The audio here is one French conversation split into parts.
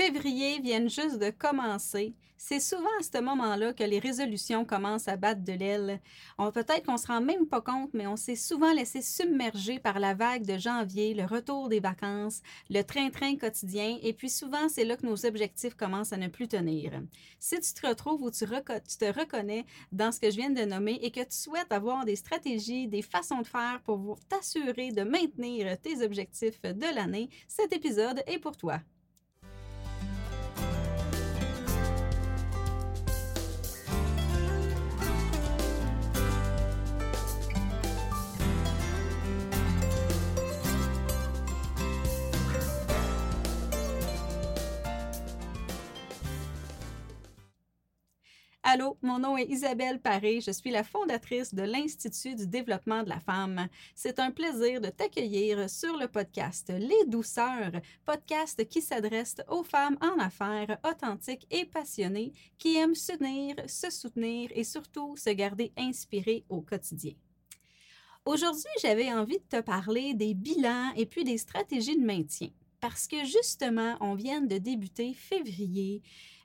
Février vient juste de commencer. C'est souvent à ce moment-là que les résolutions commencent à battre de l'aile. On peut-être qu'on se rend même pas compte, mais on s'est souvent laissé submerger par la vague de janvier, le retour des vacances, le train-train quotidien, et puis souvent c'est là que nos objectifs commencent à ne plus tenir. Si tu te retrouves ou tu te reconnais dans ce que je viens de nommer et que tu souhaites avoir des stratégies, des façons de faire pour t'assurer de maintenir tes objectifs de l'année, cet épisode est pour toi. Allô, mon nom est Isabelle Paré, je suis la fondatrice de l'Institut du développement de la femme. C'est un plaisir de t'accueillir sur le podcast Les Douceurs, podcast qui s'adresse aux femmes en affaires authentiques et passionnées qui aiment s'unir, se soutenir et surtout se garder inspirées au quotidien. Aujourd'hui, j'avais envie de te parler des bilans et puis des stratégies de maintien parce que justement, on vient de débuter février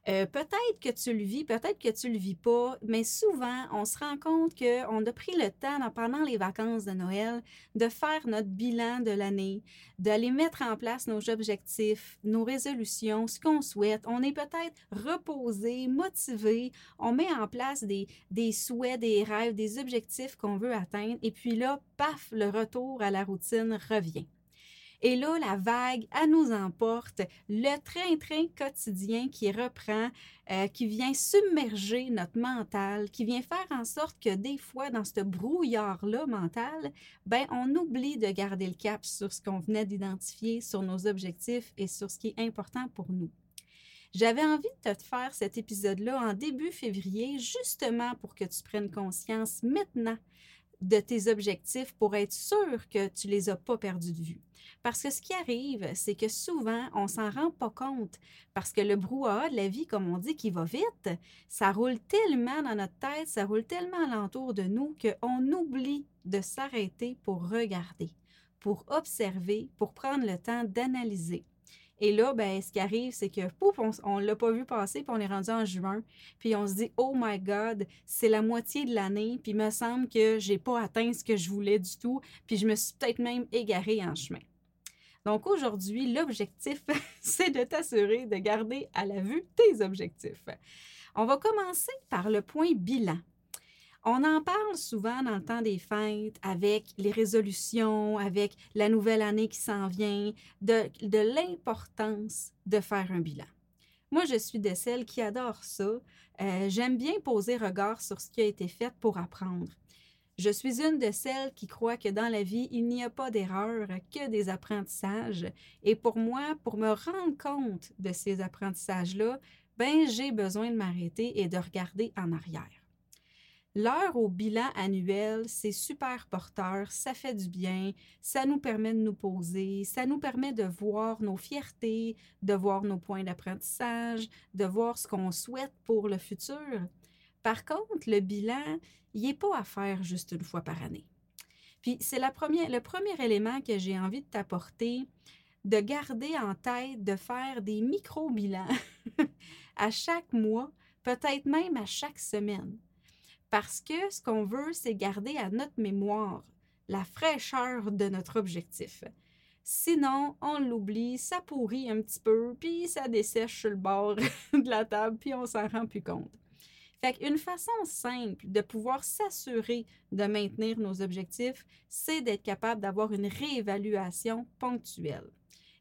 euh, peut-être que tu le vis, peut-être que tu le vis pas, mais souvent, on se rend compte qu'on a pris le temps, pendant les vacances de Noël, de faire notre bilan de l'année, d'aller mettre en place nos objectifs, nos résolutions, ce qu'on souhaite. On est peut-être reposé, motivé, on met en place des, des souhaits, des rêves, des objectifs qu'on veut atteindre, et puis là, paf, le retour à la routine revient. Et là, la vague, elle nous emporte, le train-train quotidien qui reprend, euh, qui vient submerger notre mental, qui vient faire en sorte que des fois, dans ce brouillard-là mental, ben, on oublie de garder le cap sur ce qu'on venait d'identifier, sur nos objectifs et sur ce qui est important pour nous. J'avais envie de te faire cet épisode-là en début février, justement pour que tu prennes conscience maintenant de tes objectifs pour être sûr que tu les as pas perdus de vue. Parce que ce qui arrive, c'est que souvent, on s'en rend pas compte parce que le brouhaha de la vie, comme on dit, qui va vite, ça roule tellement dans notre tête, ça roule tellement alentour de nous qu'on oublie de s'arrêter pour regarder, pour observer, pour prendre le temps d'analyser. Et là, ben, ce qui arrive, c'est que pouf, on ne l'a pas vu passer, puis on est rendu en juin, puis on se dit, oh my God, c'est la moitié de l'année, puis il me semble que j'ai pas atteint ce que je voulais du tout, puis je me suis peut-être même égarée en chemin. Donc aujourd'hui, l'objectif, c'est de t'assurer de garder à la vue tes objectifs. On va commencer par le point bilan. On en parle souvent dans le temps des fêtes avec les résolutions, avec la nouvelle année qui s'en vient, de, l'importance de faire un bilan. Moi, je suis de celles qui adorent ça. Euh, j'aime bien poser regard sur ce qui a été fait pour apprendre. Je suis une de celles qui croit que dans la vie, il n'y a pas d'erreur, que des apprentissages. Et pour moi, pour me rendre compte de ces apprentissages-là, ben, j'ai besoin de m'arrêter et de regarder en arrière. L'heure au bilan annuel, c'est super porteur, ça fait du bien, ça nous permet de nous poser, ça nous permet de voir nos fiertés, de voir nos points d'apprentissage, de voir ce qu'on souhaite pour le futur. Par contre, le bilan, il n'est pas à faire juste une fois par année. Puis c'est le premier élément que j'ai envie de t'apporter, de garder en tête de faire des micro-bilans à chaque mois, peut-être même à chaque semaine. Parce que ce qu'on veut, c'est garder à notre mémoire la fraîcheur de notre objectif. Sinon, on l'oublie, ça pourrit un petit peu, puis ça dessèche sur le bord de la table, puis on s'en rend plus compte. Fait qu'une façon simple de pouvoir s'assurer de maintenir nos objectifs, c'est d'être capable d'avoir une réévaluation ponctuelle.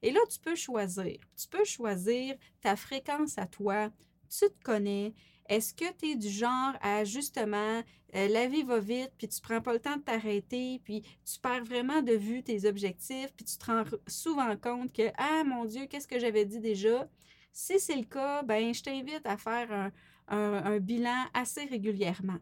Et là, tu peux choisir. Tu peux choisir ta fréquence à toi. Tu te connais. Est-ce que tu es du genre à justement, euh, la vie va vite, puis tu prends pas le temps de t'arrêter, puis tu perds vraiment de vue tes objectifs, puis tu te rends souvent compte que, ah mon Dieu, qu'est-ce que j'avais dit déjà? Si c'est le cas, ben, je t'invite à faire un, bilan assez régulièrement.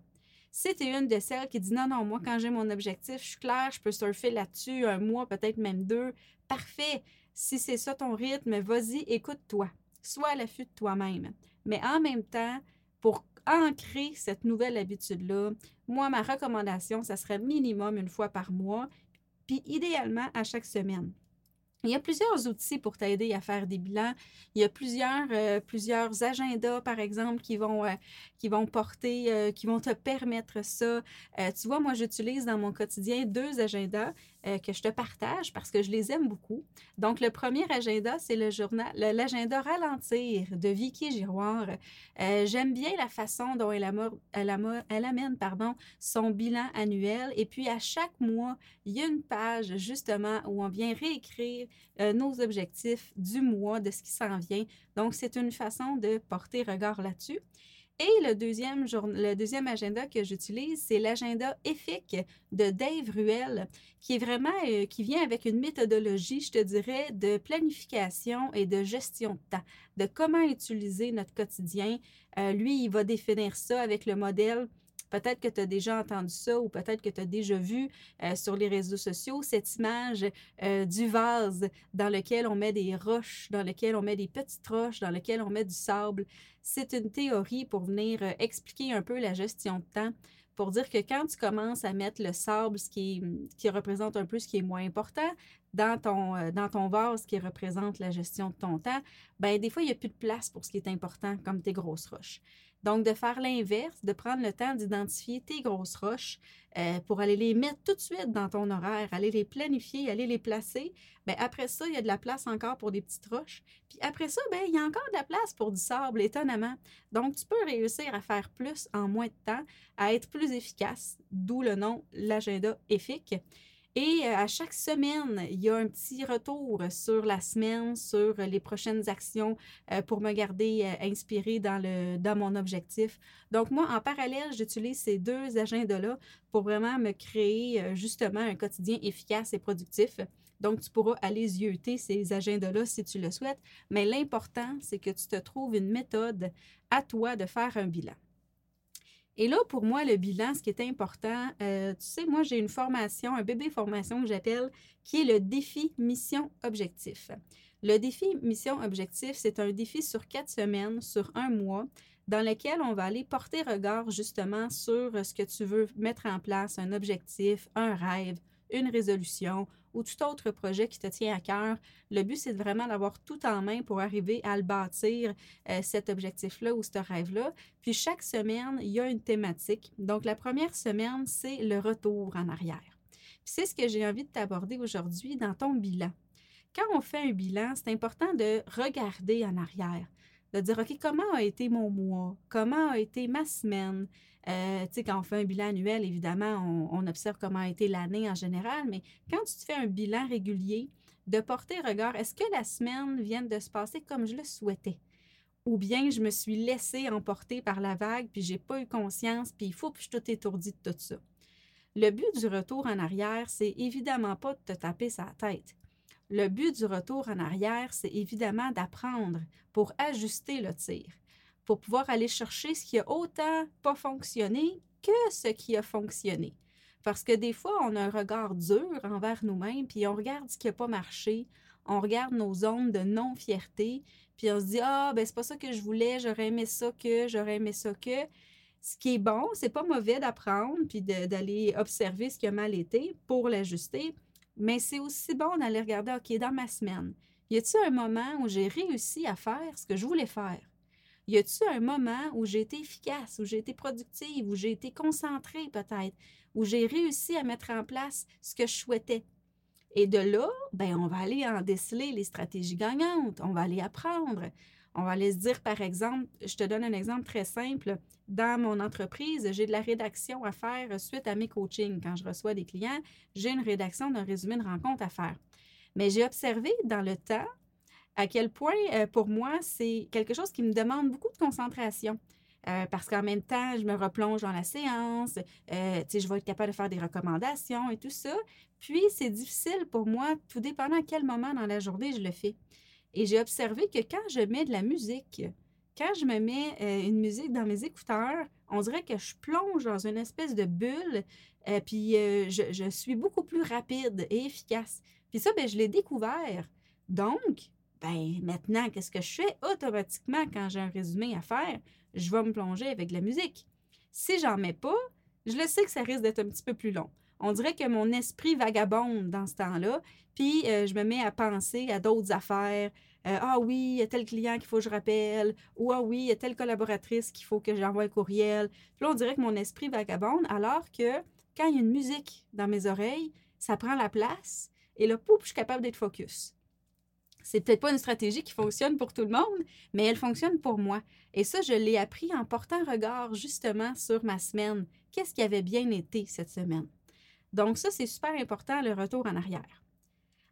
Si tu es une de celles qui dit non, non, moi, quand j'ai mon objectif, je suis claire, je peux surfer là-dessus un mois, peut-être même deux, parfait. Si c'est ça ton rythme, vas-y, écoute-toi. Sois à l'affût de toi-même. Mais en même temps, pour ancrer cette nouvelle habitude-là, moi, ma recommandation, ça serait minimum une fois par mois, puis idéalement à chaque semaine. Il y a plusieurs outils pour t'aider à faire des bilans. Il y a plusieurs, euh, plusieurs agendas, par exemple, qui vont, euh, qui vont porter, euh, qui vont te permettre ça. tu vois, moi, j'utilise dans mon quotidien deux agendas que je te partage parce que je les aime beaucoup. Donc, le premier agenda, c'est le journal, l'agenda Ralentir de Vicky Giroir. J'aime bien la façon dont elle, elle, amène pardon, son bilan annuel. Et puis, à chaque mois, il y a une page, justement, où on vient réécrire euh, nos objectifs du mois, de ce qui s'en vient. Donc, c'est une façon de porter regard là-dessus. Et le deuxième, le deuxième agenda que j'utilise, c'est l'agenda EFIC de Dave Ruel, qui est vraiment, euh, qui vient avec une méthodologie, je te dirais, de planification et de gestion de temps, de comment utiliser notre quotidien. Euh, lui, il va définir ça avec le modèle Peut-être que tu as déjà entendu ça ou peut-être que tu as déjà vu euh, sur les réseaux sociaux cette image euh, du vase dans lequel on met des roches, dans lequel on met des petites roches, dans lequel on met du sable. C'est une théorie pour venir euh, expliquer un peu la gestion de temps pour dire que quand tu commences à mettre le sable, ce qui, représente un peu ce qui est moins important, dans ton, dans ton vase qui représente la gestion de ton temps, ben des fois, il n'y a plus de place pour ce qui est important, comme tes grosses roches. Donc, de faire l'inverse, de prendre le temps d'identifier tes grosses roches euh, pour aller les mettre tout de suite dans ton horaire, aller les planifier, aller les placer. Bien, après ça, il y a de la place encore pour des petites roches. Puis après ça, bien, il y a encore de la place pour du sable, étonnamment. Donc, tu peux réussir à faire plus en moins de temps, à être plus efficace, d'où le nom l'agenda EFIC. Et euh, à chaque semaine, il y a un petit retour sur la semaine, sur les prochaines actions euh, pour me garder euh, inspirée dans, le, dans mon objectif. Donc moi, en parallèle, j'utilise ces deux agendas-là pour vraiment me créer justement un quotidien efficace et productif. Donc, tu pourras aller zioter ces agendas-là si tu le souhaites. Mais l'important, c'est que tu te trouves une méthode à toi de faire un bilan. Et là, pour moi, le bilan, ce qui est important, euh, tu sais, moi, j'ai une formation, un bébé formation que j'appelle, qui est le défi mission objectif. Le défi mission objectif, c'est un défi sur quatre semaines, sur un mois, dans lequel on va aller porter regard justement sur ce que tu veux mettre en place, un objectif, un rêve, une résolution ou tout autre projet qui te tient à cœur. Le but, c'est vraiment d'avoir tout en main pour arriver à le bâtir, euh, cet objectif-là ou ce rêve-là. Puis chaque semaine, il y a une thématique. Donc la première semaine, c'est le retour en arrière. c'est ce que j'ai envie de t'aborder aujourd'hui dans ton bilan. Quand on fait un bilan, c'est important de regarder en arrière, de dire, OK, comment a été mon mois? Comment a été ma semaine? Euh, tu sais, quand on fait un bilan annuel, évidemment, on, observe comment a été l'année en général, mais quand tu te fais un bilan régulier, de porter regard, est-ce que la semaine vient de se passer comme je le souhaitais? Ou bien je me suis laissée emporter par la vague, puis j'ai pas eu conscience, puis il faut que je suis tout de tout ça. Le but du retour en arrière, c'est évidemment pas de te taper sa tête. Le but du retour en arrière, c'est évidemment d'apprendre pour ajuster le tir pour pouvoir aller chercher ce qui a autant pas fonctionné que ce qui a fonctionné. Parce que des fois, on a un regard dur envers nous-mêmes, puis on regarde ce qui n'a pas marché, on regarde nos zones de non-fierté, puis on se dit Ah, ben c'est pas ça que je voulais, j'aurais aimé ça que, j'aurais aimé ça que. Ce qui est bon, c'est pas mauvais d'apprendre puis d'aller observer ce qui a mal été pour l'ajuster, mais c'est aussi bon d'aller regarder OK, dans ma semaine, y a-t-il un moment où j'ai réussi à faire ce que je voulais faire? Y a-t-il un moment où j'ai été efficace, où j'ai été productive, où j'ai été concentrée peut-être, où j'ai réussi à mettre en place ce que je souhaitais? Et de là, ben, on va aller en déceler les stratégies gagnantes, on va aller apprendre. On va aller se dire, par exemple, je te donne un exemple très simple. Dans mon entreprise, j'ai de la rédaction à faire suite à mes coachings. Quand je reçois des clients, j'ai une rédaction d'un résumé de rencontre à faire. Mais j'ai observé dans le temps à quel point, euh, pour moi, c'est quelque chose qui me demande beaucoup de concentration. Euh, parce qu'en même temps, je me replonge dans la séance, euh, je vais être capable de faire des recommandations et tout ça. Puis, c'est difficile pour moi, tout dépendant à quel moment dans la journée je le fais. Et j'ai observé que quand je mets de la musique, quand je me mets une musique dans mes écouteurs, on dirait que je plonge dans une espèce de bulle, puis je, suis beaucoup plus rapide et efficace. Puis ça, ben, je l'ai découvert. Donc, ben maintenant, qu'est-ce que je fais? Automatiquement, quand j'ai un résumé à faire, je vais me plonger avec la musique. Si j'en mets pas, je le sais que ça risque d'être un petit peu plus long. On dirait que mon esprit vagabonde dans ce temps-là, puis euh, je me mets à penser à d'autres affaires. Euh, ah oui, il y a tel client qu'il faut que je rappelle, ou ah oui, il y a telle collaboratrice qu'il faut que j'envoie un courriel. Là, on dirait que mon esprit vagabonde, alors que quand il y a une musique dans mes oreilles, ça prend la place, et là, pouf, je suis capable d'être focus. C'est peut-être pas une stratégie qui fonctionne pour tout le monde, mais elle fonctionne pour moi. Et ça, je l'ai appris en portant regard justement sur ma semaine. Qu'est-ce qui avait bien été cette semaine? Donc ça, c'est super important, le retour en arrière.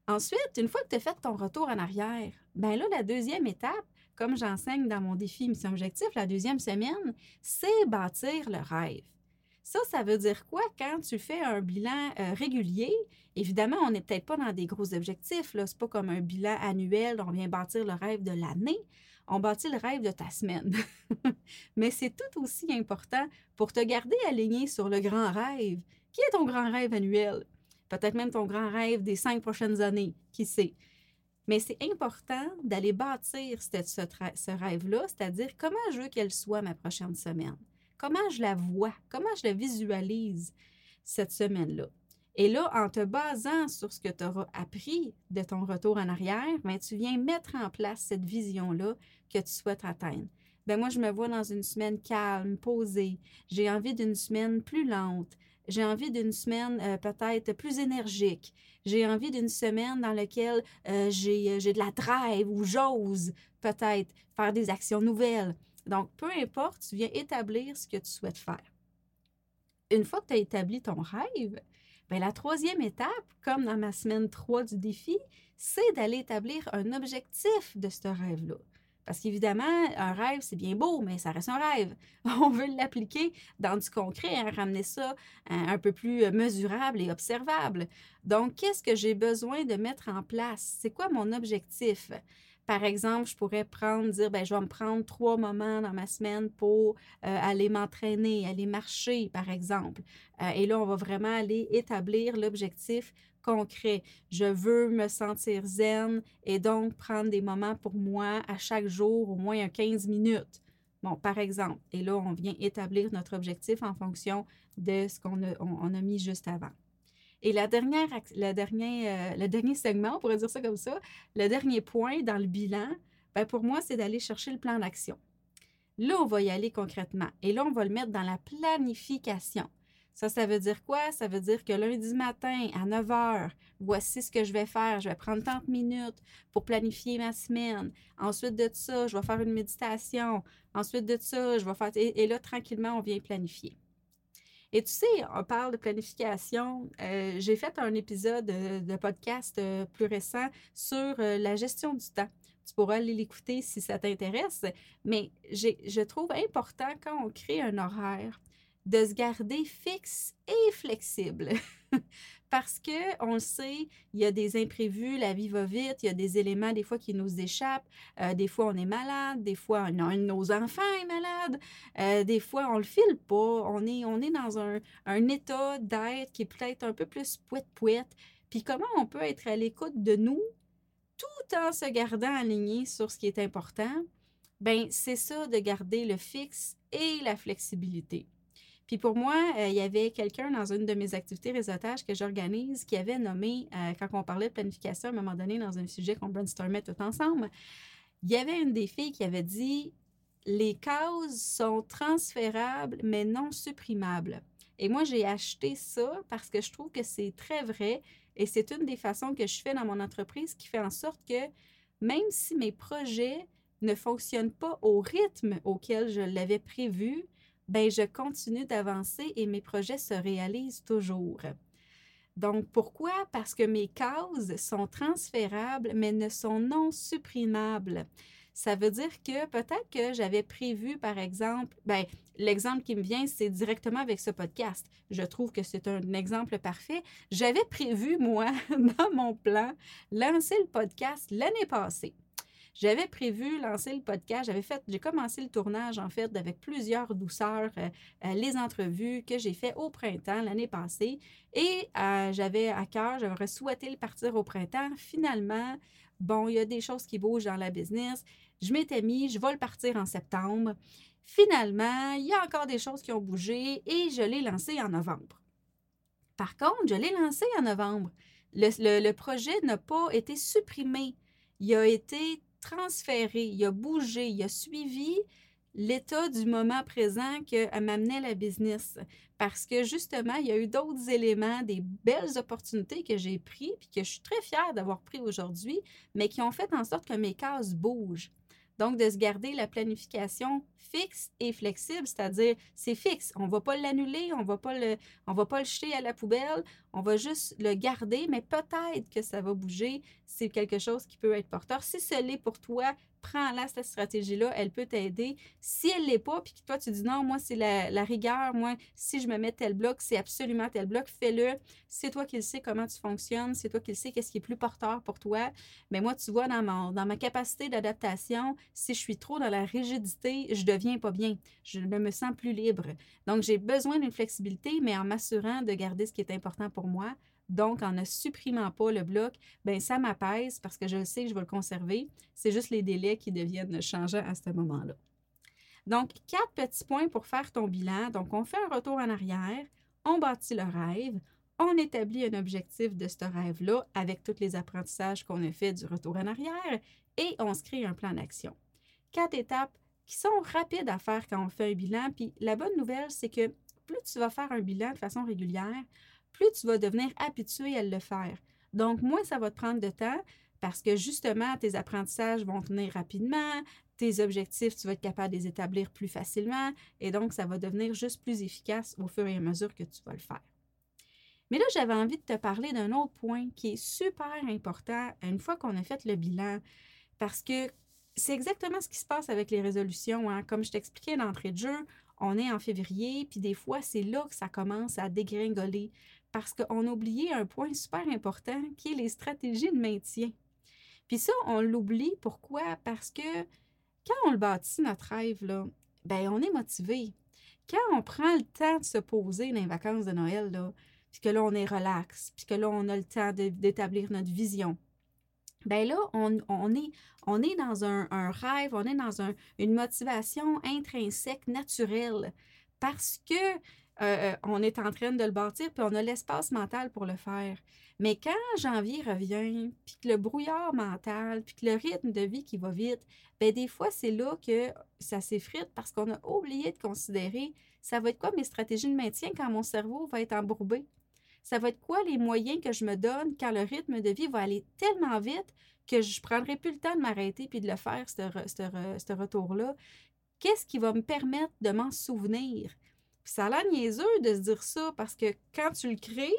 Ensuite, une fois que tu as fait ton retour en arrière, ben là, la deuxième étape, comme j'enseigne dans mon défi Mission Objectif, la deuxième semaine, c'est bâtir le rêve. Ça, ça veut dire quoi? Quand tu fais un bilan euh, régulier? Évidemment, on n'est peut-être pas dans des gros objectifs. Ce n'est pas comme un bilan annuel, on vient bâtir le rêve de l'année. On bâtit le rêve de ta semaine. Mais c'est tout aussi important pour te garder aligné sur le grand rêve. Qui est ton grand rêve annuel? Peut-être même ton grand rêve des cinq prochaines années, qui sait? Mais c'est important d'aller bâtir ce, ce rêve-là, c'est-à-dire comment je veux qu'elle soit ma prochaine semaine. Comment je la vois? Comment je la visualise cette semaine-là? Et là, en te basant sur ce que tu auras appris de ton retour en arrière, ben, tu viens mettre en place cette vision-là que tu souhaites atteindre. Ben, moi, je me vois dans une semaine calme, posée. J'ai envie d'une semaine plus lente. J'ai envie d'une semaine euh, peut-être plus énergique. J'ai envie d'une semaine dans laquelle euh, j'ai de la drive ou j'ose peut-être faire des actions nouvelles. Donc, peu importe, tu viens établir ce que tu souhaites faire. Une fois que tu as établi ton rêve, bien, la troisième étape, comme dans ma semaine 3 du défi, c'est d'aller établir un objectif de ce rêve-là. Parce qu'évidemment, un rêve, c'est bien beau, mais ça reste un rêve. On veut l'appliquer dans du concret, hein, ramener ça un peu plus mesurable et observable. Donc, qu'est-ce que j'ai besoin de mettre en place? C'est quoi mon objectif? Par exemple, je pourrais prendre, dire, ben, je vais me prendre trois moments dans ma semaine pour euh, aller m'entraîner, aller marcher, par exemple. Euh, et là, on va vraiment aller établir l'objectif concret. Je veux me sentir zen et donc prendre des moments pour moi à chaque jour, au moins 15 minutes. Bon, par exemple. Et là, on vient établir notre objectif en fonction de ce qu'on a mis juste avant. Et la dernière, euh, le dernier segment, on pourrait dire ça comme ça, le dernier point dans le bilan, ben pour moi, c'est d'aller chercher le plan d'action. Là, on va y aller concrètement. Et là, on va le mettre dans la planification. Ça, ça veut dire quoi? Ça veut dire que lundi matin à 9 h, voici ce que je vais faire. Je vais prendre 30 minutes pour planifier ma semaine. Ensuite de ça, je vais faire une méditation. Ensuite de ça, je vais faire. et là, tranquillement, on vient planifier. Et tu sais, on parle de planification. Euh, j'ai fait un épisode de, podcast euh, plus récent sur euh, la gestion du temps. Tu pourras aller l'écouter si ça t'intéresse. Mais je trouve important quand on crée un horaire de se garder fixe et flexible. Parce que on le sait, il y a des imprévus, la vie va vite, il y a des éléments des fois qui nous échappent. Euh, des fois, on est malade, des fois, un, de nos enfants est malade, euh, des fois, on le file pas. On est, on est dans un, un état d'être qui est peut-être un peu plus pouette-pouette. Puis comment on peut être à l'écoute de nous tout en se gardant aligné sur ce qui est important? Ben, c'est ça de garder le fixe et la flexibilité. Puis pour moi, euh, il y avait quelqu'un dans une de mes activités réseautage que j'organise qui avait nommé, euh, quand on parlait de planification à un moment donné dans un sujet qu'on brainstormait tout ensemble, il y avait une des filles qui avait dit les causes sont transférables mais non supprimables. Et moi, j'ai acheté ça parce que je trouve que c'est très vrai et c'est une des façons que je fais dans mon entreprise qui fait en sorte que même si mes projets ne fonctionnent pas au rythme auquel je l'avais prévu, ben je continue d'avancer et mes projets se réalisent toujours. Donc, pourquoi? Parce que mes causes sont transférables, mais ne sont non supprimables. Ça veut dire que peut-être que j'avais prévu, par exemple, ben, l'exemple qui me vient, c'est directement avec ce podcast. Je trouve que c'est un exemple parfait. J'avais prévu, moi, dans mon plan, lancer le podcast l'année passée. J'avais prévu lancer le podcast. J'avais fait, j'ai commencé le tournage en fait avec plusieurs douceurs, euh, euh, les entrevues que j'ai fait au printemps l'année passée. Et euh, j'avais à cœur, j'aurais souhaité le partir au printemps. Finalement, bon, il y a des choses qui bougent dans la business. Je m'étais mis, je vais le partir en septembre. Finalement, il y a encore des choses qui ont bougé et je l'ai lancé en novembre. Par contre, je l'ai lancé en novembre. Le, projet n'a pas été supprimé. Il a été transféré, il a bougé, il a suivi l'état du moment présent que m'amenait la business. Parce que justement, il y a eu d'autres éléments, des belles opportunités que j'ai pris, puis que je suis très fière d'avoir pris aujourd'hui, mais qui ont fait en sorte que mes cases bougent. Donc, de se garder la planification fixe et flexible, c'est-à-dire c'est fixe. On ne va pas l'annuler, on ne va pas le, on va jeter à la poubelle, on va juste le garder, mais peut-être que ça va bouger. C'est quelque chose qui peut être porteur. Si ce l'est pour toi, prends-la, cette stratégie-là, elle peut t'aider. Si elle ne l'est pas, puis que toi, tu dis non, moi, c'est la, rigueur, moi, si je me mets tel bloc, c'est absolument tel bloc, fais-le. C'est toi qui le sais comment tu fonctionnes, c'est toi qui le sais qu'est-ce qui est plus porteur pour toi. Mais moi, tu vois, dans, dans ma capacité d'adaptation, si je suis trop dans la rigidité, je Je ne me sens plus libre. Donc, j'ai besoin d'une flexibilité, mais en m'assurant de garder ce qui est important pour moi, donc, en ne supprimant pas le bloc, ben ça m'apaise parce que je sais que je vais le conserver. C'est juste les délais qui deviennent changeants à ce moment-là. Donc, quatre petits points pour faire ton bilan. Donc, on fait un retour en arrière, on bâtit le rêve, on établit un objectif de ce rêve-là avec tous les apprentissages qu'on a fait du retour en arrière et on se crée un plan d'action. Quatre étapes qui sont rapides à faire quand on fait un bilan. Puis la bonne nouvelle, c'est que plus tu vas faire un bilan de façon régulière, plus tu vas devenir habitué à le faire. Donc, moins ça va te prendre de temps parce que justement, tes apprentissages vont venir rapidement, tes objectifs, tu vas être capable de les établir plus facilement et donc ça va devenir juste plus efficace au fur et à mesure que tu vas le faire. Mais là, j'avais envie de te parler d'un autre point qui est super important une fois qu'on a fait le bilan parce que c'est exactement ce qui se passe avec les résolutions. Hein. Comme je t'expliquais d'entrée de jeu, on est en février, puis des fois, c'est là que ça commence à dégringoler parce qu'on a oublié un point super important qui est les stratégies de maintien. Puis ça, on l'oublie. Pourquoi? Parce que quand on le bâtit, notre rêve, là, ben, on est motivé. Quand on prend le temps de se poser dans les vacances de Noël, là, puis que là, on est relax, puis que là, on a le temps d'établir notre vision, ben là, on, est, on est dans un, rêve, on est dans une motivation intrinsèque, naturelle, parce que euh, euh, on est en train de le bâtir, puis on a l'espace mental pour le faire. Mais quand janvier revient, puis que le brouillard mental, puis que le rythme de vie qui va vite, bien des fois, c'est là que ça s'effrite parce qu'on a oublié de considérer ça va être quoi mes stratégies de maintien quand mon cerveau va être embourbé? Ça va être quoi les moyens que je me donne quand le rythme de vie va aller tellement vite que je ne prendrai plus le temps de m'arrêter puis de le faire, ce retour-là. Qu'est-ce qui va me permettre de m'en souvenir? ça a l'air niaiseux de se dire ça parce que quand tu le crées,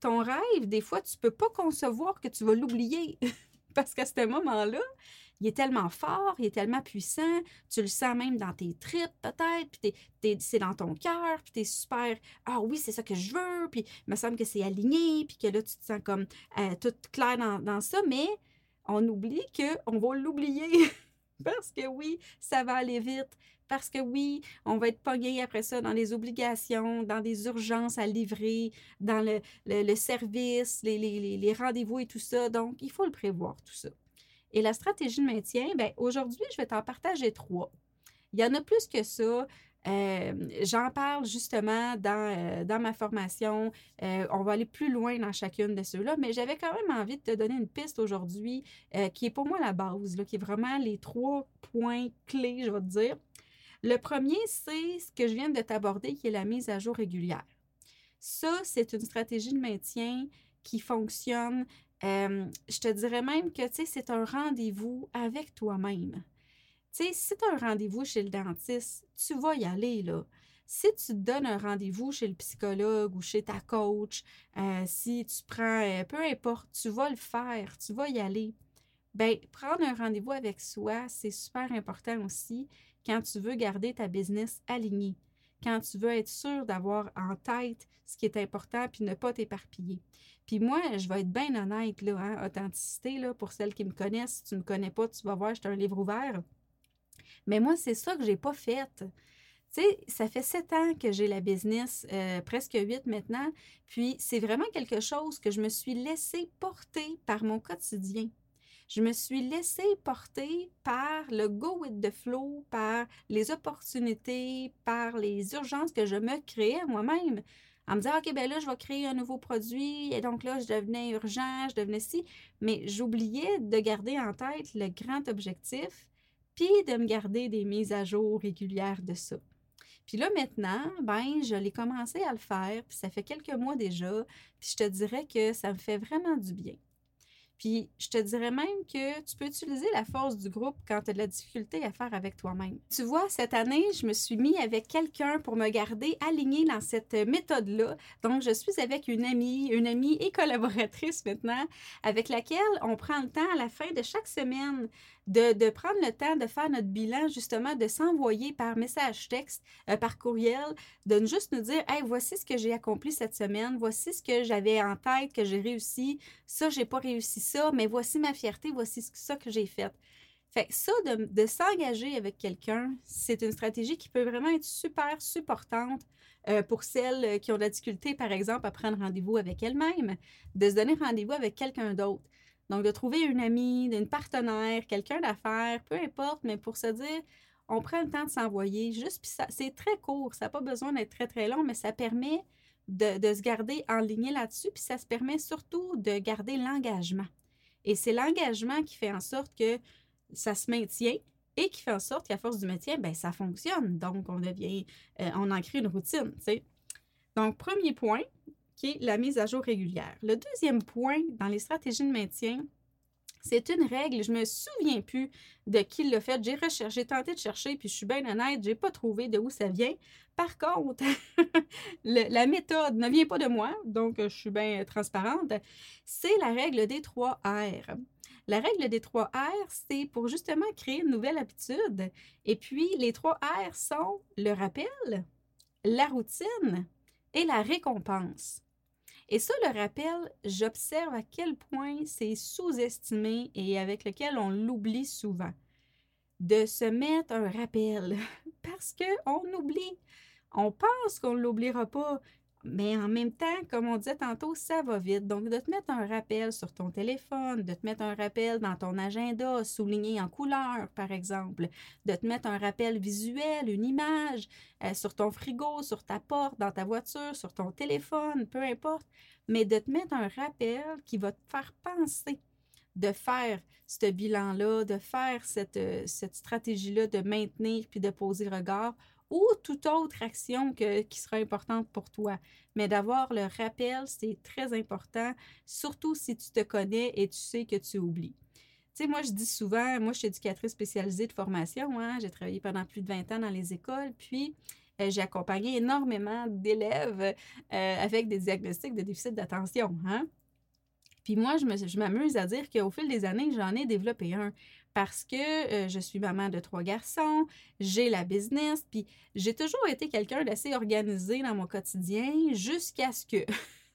ton rêve, des fois, tu ne peux pas concevoir que tu vas l'oublier. parce qu'à ce moment-là, il est tellement fort, il est tellement puissant, tu le sens même dans tes tripes peut-être, puis c'est dans ton cœur, puis tu es super, ah oui, c'est ça que je veux, puis il me semble que c'est aligné, puis que là, tu te sens comme euh, tout clair dans, dans ça, mais on oublie qu'on va l'oublier. parce que oui, ça va aller vite, parce que oui, on va être pogné après ça dans les obligations, dans des urgences à livrer, dans le, service, les, rendez-vous et tout ça. Donc, il faut le prévoir, tout ça. Et la stratégie de maintien, bien, aujourd'hui, je vais t'en partager trois. Il y en a plus que ça. Euh, j'en parle justement dans, euh, ma formation. Euh, on va aller plus loin dans chacune de ceux-là, mais j'avais quand même envie de te donner une piste aujourd'hui qui est pour moi la base, qui est vraiment les trois points clés, je vais te dire, le premier, c'est ce que je viens de t'aborder, qui est la mise à jour régulière. Ça, c'est une stratégie de maintien qui fonctionne. Je te dirais même que c'est un rendez-vous avec toi-même. si tu as un rendez-vous chez le dentiste, tu vas y aller. Là. Si tu te donnes un rendez-vous chez le psychologue ou chez ta coach, euh, si tu prends, euh, peu importe, tu vas le faire, tu vas y aller. Bien, prendre un rendez-vous avec soi, c'est super important aussi quand tu veux garder ta business alignée, quand tu veux être sûr d'avoir en tête ce qui est important puis ne pas t'éparpiller. Puis moi, je vais être bien honnête, là, hein, authenticité, là, pour celles qui me connaissent. Si tu ne me connais pas, tu vas voir, j'ai un livre ouvert. Mais moi, c'est ça que je n'ai pas fait. Tu sais, ça fait sept ans que j'ai la business, euh, presque huit maintenant, puis c'est vraiment quelque chose que je me suis laissé porter par mon quotidien je me suis laissée porter par le go with the flow, par les opportunités, par les urgences que je me créais moi-même. en me disant, OK, ben là, je vais créer un nouveau produit. Et donc là, je devenais urgent, je devenais si. Mais j'oubliais de garder en tête le grand objectif, puis de me garder des mises à jour régulières de ça. Puis là, maintenant, ben, je l'ai commencé à le faire, puis ça fait quelques mois déjà, puis je te dirais que ça me fait vraiment du bien. Puis je te dirais même que tu peux utiliser la force du groupe quand tu as de la difficulté à faire avec toi-même. Tu vois, cette année, je me suis mis avec quelqu'un pour me garder alignée dans cette méthode-là. Donc, je suis avec une amie, une amie et collaboratrice maintenant, avec laquelle on prend le temps à la fin de chaque semaine de, prendre le temps de faire notre bilan, justement, de s'envoyer par message texte, euh, par courriel, de juste nous dire Hey, voici ce que j'ai accompli cette semaine, voici ce que j'avais en tête, que j'ai réussi, ça, j'ai pas réussi ça, mais voici ma fierté, voici ça que j'ai fait. Fait ça, de, s'engager avec quelqu'un, c'est une stratégie qui peut vraiment être super supportante euh, pour celles qui ont de la difficulté, par exemple, à prendre rendez-vous avec elles-mêmes, de se donner rendez-vous avec quelqu'un d'autre. Donc, de trouver une amie, une partenaire, quelqu'un d'affaires, peu importe, mais pour se dire, on prend le temps de s'envoyer, juste, c'est très court, ça n'a pas besoin d'être très, très long, mais ça permet de, se garder en ligne là-dessus, puis ça se permet surtout de garder l'engagement. Et c'est l'engagement qui fait en sorte que ça se maintient et qui fait en sorte qu'à force du maintien, ben ça fonctionne. Donc, on devient, euh, on en crée une routine, tu sais. Donc, premier point, qui est la mise à jour régulière. Le deuxième point dans les stratégies de maintien, c'est une règle, je me souviens plus de qui l'a fait. J'ai recherché, j'ai tenté de chercher, puis je suis bien honnête, j'ai pas trouvé de où ça vient. Par contre, la méthode ne vient pas de moi, donc je suis bien transparente. C'est la règle des trois R. La règle des trois R, c'est pour justement créer une nouvelle habitude. Et puis, les trois R sont le rappel, la routine et la récompense. Et ça, le rappel, j'observe à quel point c'est sous-estimé et avec lequel on l'oublie souvent. De se mettre un rappel parce qu'on oublie. On pense qu'on ne l'oubliera pas, mais en même temps, comme on disait tantôt, ça va vite. Donc, de te mettre un rappel sur ton téléphone, de te mettre un rappel dans ton agenda, souligné en couleur, par exemple, de te mettre un rappel visuel, une image euh, sur ton frigo, sur ta porte, dans ta voiture, sur ton téléphone, peu importe, mais de te mettre un rappel qui va te faire penser de faire ce bilan-là, de faire cette, euh, cette stratégie-là, de maintenir puis de poser regard ou toute autre action qui sera importante pour toi. Mais d'avoir le rappel, c'est très important, surtout si tu te connais et tu sais que tu oublies. Tu sais, moi, je dis souvent, moi, je suis éducatrice spécialisée de formation. Hein, j'ai travaillé pendant plus de 20 ans dans les écoles. Puis, euh, j'ai accompagné énormément d'élèves euh, avec des diagnostics de déficit d'attention. Hein. Puis moi, je m'amuse à dire qu'au fil des années, j'en ai développé un parce que euh, je suis maman de trois garçons, j'ai la business, puis j'ai toujours été quelqu'un d'assez organisé dans mon quotidien jusqu'à ce que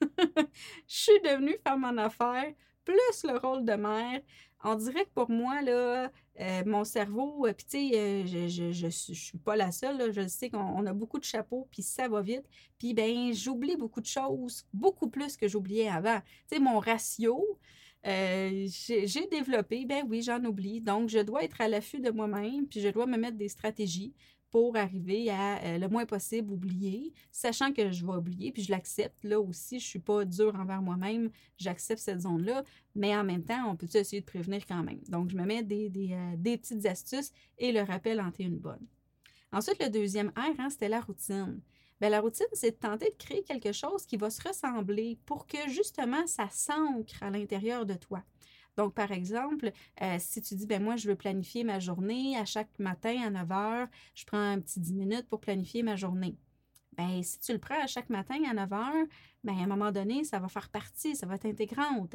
je suis devenue femme en affaires, plus le rôle de mère. On dirait que pour moi, là, euh, mon cerveau, euh, puis tu sais, je, je, suis pas la seule, je sais qu'on a beaucoup de chapeaux, puis ça va vite. Puis ben, j'oublie beaucoup de choses, beaucoup plus que j'oubliais avant. Tu sais, mon ratio, euh, j'ai développé, ben oui, j'en oublie. Donc, je dois être à l'affût de moi-même, puis je dois me mettre des stratégies pour arriver à euh, le moins possible oublier, sachant que je vais oublier, puis je l'accepte. Là aussi, je ne suis pas dure envers moi-même, j'accepte cette zone-là, mais en même temps, on peut essayer de prévenir quand même? Donc, je me mets des, des, euh, petites astuces et le rappel en est une bonne. Ensuite, le deuxième R, hein, c'était la routine. Bien, la routine, c'est de tenter de créer quelque chose qui va se ressembler pour que justement ça s'ancre à l'intérieur de toi. Donc, par exemple, euh, si tu dis, ben moi, je veux planifier ma journée à chaque matin à 9 heures, je prends un petit 10 minutes pour planifier ma journée. Ben, si tu le prends à chaque matin à 9 heures, ben, à un moment donné, ça va faire partie, ça va être intégrante.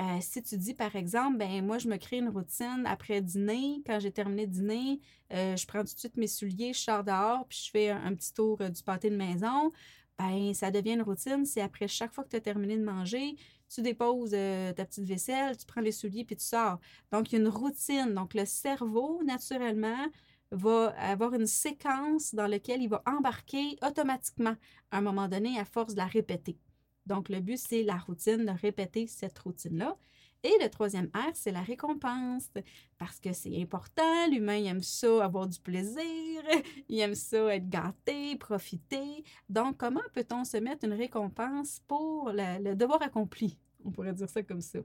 Euh, si tu dis, par exemple, ben, moi, je me crée une routine après dîner, quand j'ai terminé dîner, euh, je prends tout de suite mes souliers, je sors dehors, puis je fais un, petit tour euh, du pâté de maison, ben, ça devient une routine. C'est après chaque fois que tu as terminé de manger, tu déposes ta petite vaisselle, tu prends les souliers, puis tu sors. Donc, il y a une routine. Donc, le cerveau, naturellement, va avoir une séquence dans laquelle il va embarquer automatiquement à un moment donné à force de la répéter. Donc, le but, c'est la routine, de répéter cette routine-là. Et le troisième R, c'est la récompense, parce que c'est important. L'humain, aime ça, avoir du plaisir, il aime ça, être gâté, profiter. Donc, comment peut-on se mettre une récompense pour le devoir accompli? On pourrait dire ça comme ça.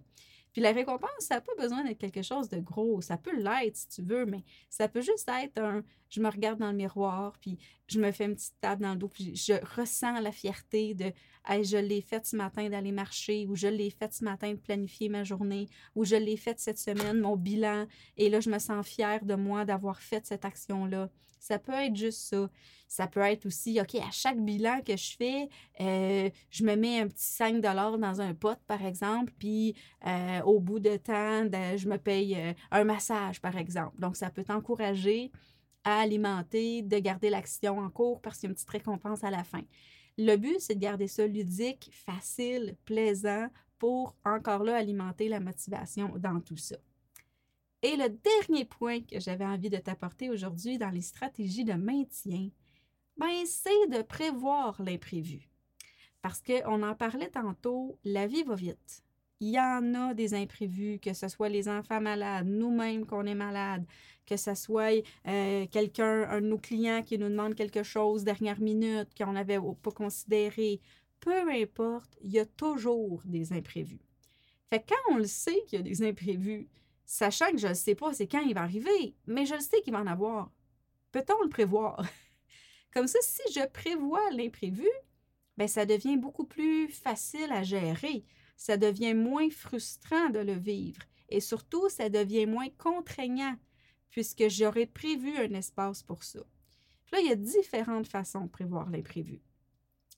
Puis la récompense, ça n'a pas besoin d'être quelque chose de gros. Ça peut l'être si tu veux, mais ça peut juste être un je me regarde dans le miroir, puis je me fais une petite table dans le dos, puis je ressens la fierté de hey, je l'ai fait ce matin d'aller marcher, ou je l'ai fait ce matin de planifier ma journée, ou je l'ai fait cette semaine, mon bilan, et là, je me sens fière de moi d'avoir fait cette action-là. Ça peut être juste ça. Ça peut être aussi, OK, à chaque bilan que je fais, euh, je me mets un petit 5 dans un pot, par exemple, puis euh, au bout de temps, je me paye euh, un massage, par exemple. Donc, ça peut t'encourager à alimenter, de garder l'action en cours parce qu'il y a une petite récompense à la fin. Le but, c'est de garder ça ludique, facile, plaisant pour encore là alimenter la motivation dans tout ça. Et le dernier point que j'avais envie de t'apporter aujourd'hui dans les stratégies de maintien, ben, c'est de prévoir l'imprévu. Parce qu'on en parlait tantôt, la vie va vite. Il y en a des imprévus, que ce soit les enfants malades, nous-mêmes qu'on est malades, que ce soit euh, quelqu'un, un de nos clients qui nous demande quelque chose dernière minute qu'on n'avait pas considéré. Peu importe, il y a toujours des imprévus. Fait quand on le sait qu'il y a des imprévus, sachant que je ne sais pas c'est quand il va arriver, mais je le sais qu'il va en avoir, peut-on le prévoir? Comme ça, si je prévois l'imprévu, ben ça devient beaucoup plus facile à gérer. Ça devient moins frustrant de le vivre. Et surtout, ça devient moins contraignant puisque j'aurais prévu un espace pour ça. là, il y a différentes façons de prévoir l'imprévu.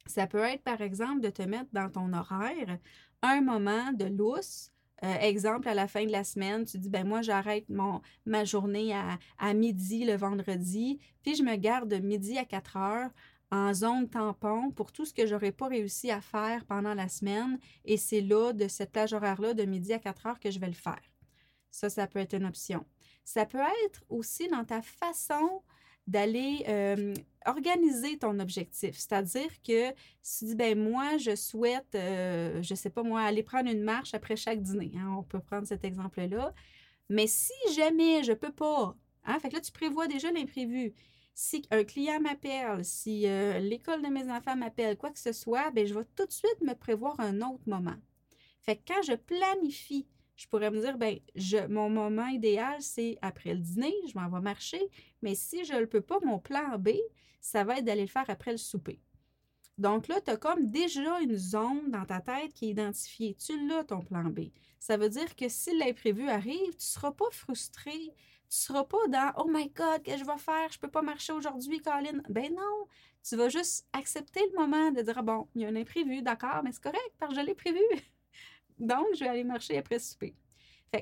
Ça peut être, par exemple, de te mettre dans ton horaire un moment de lousse euh, exemple, à la fin de la semaine, tu dis, ben moi, j'arrête mon, ma journée à, midi le vendredi, puis je me garde de midi à 4 heures en zone tampon pour tout ce que j'aurais pas réussi à faire pendant la semaine. Et c'est là, de cette plage horaire-là, de midi à 4 heures, que je vais le faire. Ça, ça peut être une option. Ça peut être aussi dans ta façon d'aller organiser ton objectif. C'est-à-dire que si tu dis, ben moi, je souhaite, euh, je sais pas moi, aller prendre une marche après chaque dîner. Hein, on peut prendre cet exemple-là. Mais si jamais je peux pas, hein, fait que là, tu prévois déjà l'imprévu. Si un client m'appelle, si l'école de mes enfants m'appelle, quoi que ce soit, ben, je vais tout de suite me prévoir un autre moment. Fait que quand je planifie je pourrais me dire, ben, je, mon moment idéal, c'est après le dîner, je m'en vais marcher, mais si je ne le peux pas, mon plan B, ça va être d'aller le faire après le souper. Donc là, tu as comme déjà une zone dans ta tête qui est identifiée. Tu l'as, ton plan B. Ça veut dire que si l'imprévu arrive, tu ne seras pas frustré. Tu ne seras pas dans Oh my God, qu'est-ce que je vais faire? Je ne peux pas marcher aujourd'hui, Colin. Ben non, tu vas juste accepter le moment de dire ah Bon, il y a un imprévu, d'accord, mais c'est correct, parce que je l'ai prévu. Donc, je vais aller marcher après souper.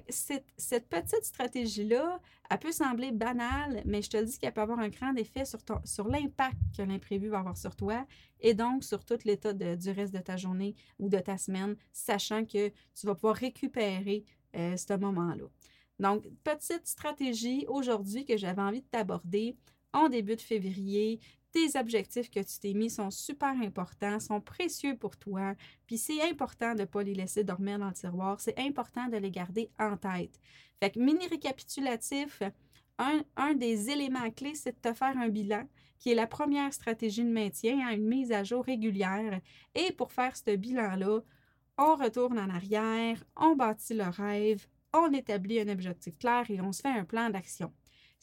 Cette, petite stratégie-là, elle peut sembler banale, mais je te dis qu'elle peut avoir un grand effet sur, sur l'impact que l'imprévu va avoir sur toi et donc sur tout l'état du reste de ta journée ou de ta semaine, sachant que tu vas pouvoir récupérer euh, ce moment-là. Donc, petite stratégie aujourd'hui que j'avais envie de t'aborder en début de février tes objectifs que tu t'es mis sont super importants, sont précieux pour toi, puis c'est important de ne pas les laisser dormir dans le tiroir, c'est important de les garder en tête. Fait que mini récapitulatif, un, un des éléments clés, c'est de te faire un bilan qui est la première stratégie de maintien, à une mise à jour régulière. Et pour faire ce bilan-là, on retourne en arrière, on bâtit le rêve, on établit un objectif clair et on se fait un plan d'action.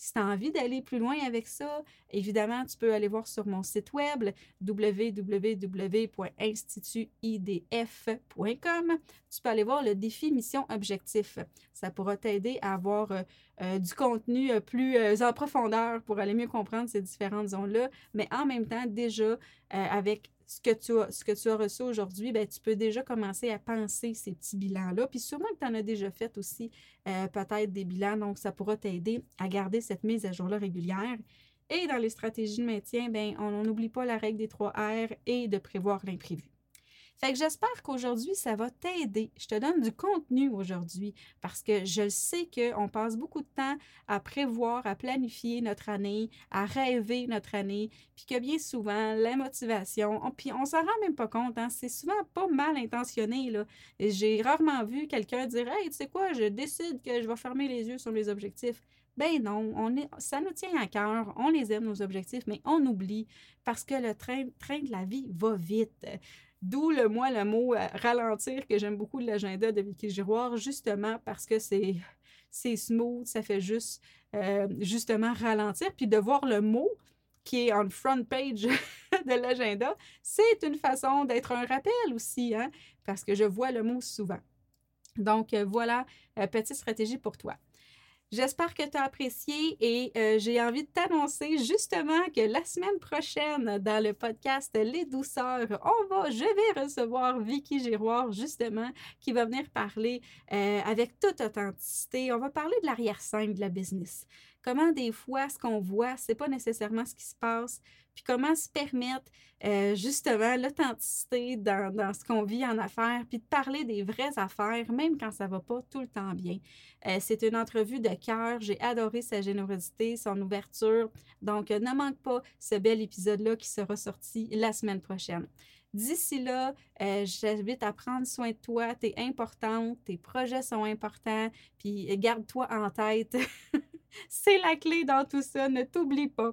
Si tu as envie d'aller plus loin avec ça, évidemment, tu peux aller voir sur mon site web www.institutidf.com. Tu peux aller voir le défi mission objectif. Ça pourra t'aider à avoir euh, euh, du contenu euh, plus en profondeur pour aller mieux comprendre ces différentes zones-là, mais en même temps, déjà, avec ce que tu as, reçu aujourd'hui, ben, tu peux déjà commencer à penser ces petits bilans-là. Puis sûrement que tu en as déjà fait aussi euh, peut-être des bilans, donc ça pourra t'aider à garder cette mise à jour-là régulière. Et dans les stratégies de maintien, ben, on n'oublie pas la règle des trois R et de prévoir l'imprévu. Fait que j'espère qu'aujourd'hui, ça va t'aider. Je te donne du contenu aujourd'hui parce que je sais qu'on passe beaucoup de temps à prévoir, à planifier notre année, à rêver notre année, puis que bien souvent, la motivation, on, puis on s'en rend même pas compte, hein, c'est souvent pas mal intentionné. J'ai rarement vu quelqu'un dire Hey, tu sais quoi, je décide que je vais fermer les yeux sur mes objectifs. Ben non, on est, ça nous tient à cœur, on les aime, nos objectifs, mais on oublie parce que le train, train de la vie va vite. D'où le moi le mot euh, ralentir que j'aime beaucoup de l'agenda de Vicky Giroir, justement parce que c'est c'est smooth, ça fait juste euh, justement ralentir. Puis de voir le mot qui est en front page de l'agenda, c'est une façon d'être un rappel aussi, hein, parce que je vois le mot souvent. Donc euh, voilà, petite stratégie pour toi. J'espère que tu as apprécié et euh, j'ai envie de t'annoncer justement que la semaine prochaine, dans le podcast Les douceurs, on va, je vais recevoir Vicky Giroir justement qui va venir parler euh, avec toute authenticité. On va parler de l'arrière-scène de la business. Comment des fois ce qu'on voit, c'est pas nécessairement ce qui se passe puis comment se permettre euh, justement l'authenticité dans, ce qu'on vit en affaires, puis de parler des vraies affaires, même quand ça va pas tout le temps bien. Euh, c'est une entrevue de cœur. J'ai adoré sa générosité, son ouverture. Donc, euh, ne manque pas ce bel épisode-là qui sera sorti la semaine prochaine. D'ici là, j'invite à prendre soin de toi. Tu es importante, tes projets sont importants, puis garde-toi en tête. C'est la clé dans tout ça, ne t'oublie pas.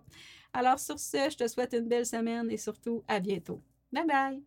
Alors sur ce, je te souhaite une belle semaine et surtout à bientôt. Bye bye!